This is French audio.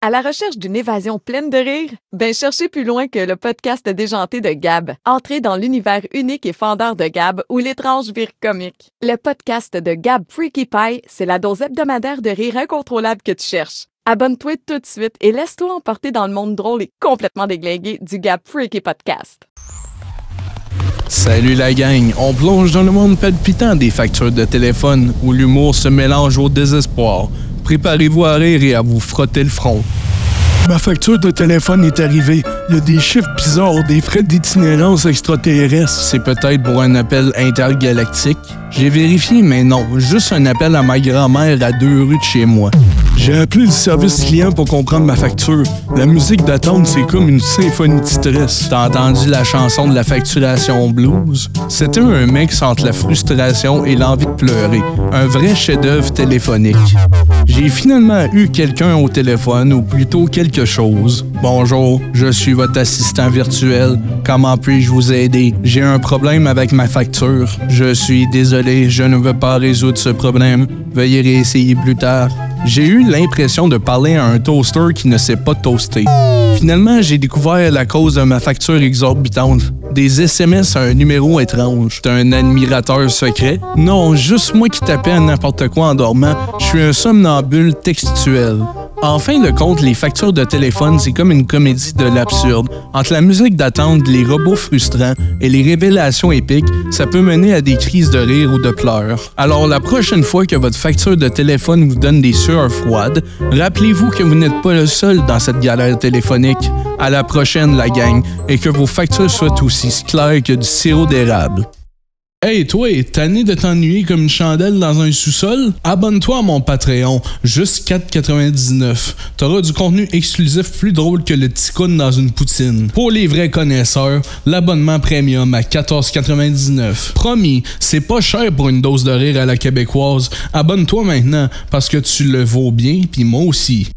À la recherche d'une évasion pleine de rire? Ben cherchez plus loin que le podcast déjanté de Gab. Entrez dans l'univers unique et fendeur de Gab où l'étrange vire comique. Le podcast de Gab Freaky Pie, c'est la dose hebdomadaire de rire incontrôlable que tu cherches. Abonne-toi tout de suite et laisse-toi emporter dans le monde drôle et complètement déglingué du Gab Freaky Podcast. Salut la gang, on plonge dans le monde palpitant des factures de téléphone où l'humour se mélange au désespoir. Préparez-vous à rire et à vous frotter le front. Ma facture de téléphone est arrivée. Il y a des chiffres bizarres, des frais d'itinérance extraterrestre. C'est peut-être pour un appel intergalactique. J'ai vérifié, mais non, juste un appel à ma grand-mère à deux rues de chez moi. J'ai appelé le service client pour comprendre ma facture. La musique d'attente, c'est comme une symphonie de stress. T'as entendu la chanson de la facturation blues? C'était un mix entre la frustration et l'envie de pleurer. Un vrai chef-d'œuvre téléphonique. J'ai finalement eu quelqu'un au téléphone, ou plutôt quelque chose. Bonjour, je suis votre assistant virtuel. Comment puis-je vous aider? J'ai un problème avec ma facture. Je suis désolé, je ne veux pas résoudre ce problème. Veuillez réessayer plus tard. J'ai eu l'impression de parler à un toaster qui ne sait pas toaster. Finalement, j'ai découvert la cause de ma facture exorbitante. Des SMS à un numéro étrange. Un admirateur secret? Non, juste moi qui tapais à n'importe quoi en dormant. Je suis un somnambule textuel. En fin de compte, les factures de téléphone, c'est comme une comédie de l'absurde. Entre la musique d'attente, les robots frustrants et les révélations épiques, ça peut mener à des crises de rire ou de pleurs. Alors la prochaine fois que votre facture de téléphone vous donne des sueurs froides, rappelez-vous que vous n'êtes pas le seul dans cette galère téléphonique. À la prochaine, la gang, et que vos factures soient aussi claires que du sirop d'érable. Hey toi, tanné de t'ennuyer comme une chandelle dans un sous-sol? Abonne-toi à mon Patreon, juste 4,99. T'auras du contenu exclusif plus drôle que le ticoun dans une poutine. Pour les vrais connaisseurs, l'abonnement premium à 14,99. Promis, c'est pas cher pour une dose de rire à la québécoise. Abonne-toi maintenant, parce que tu le vaux bien, puis moi aussi.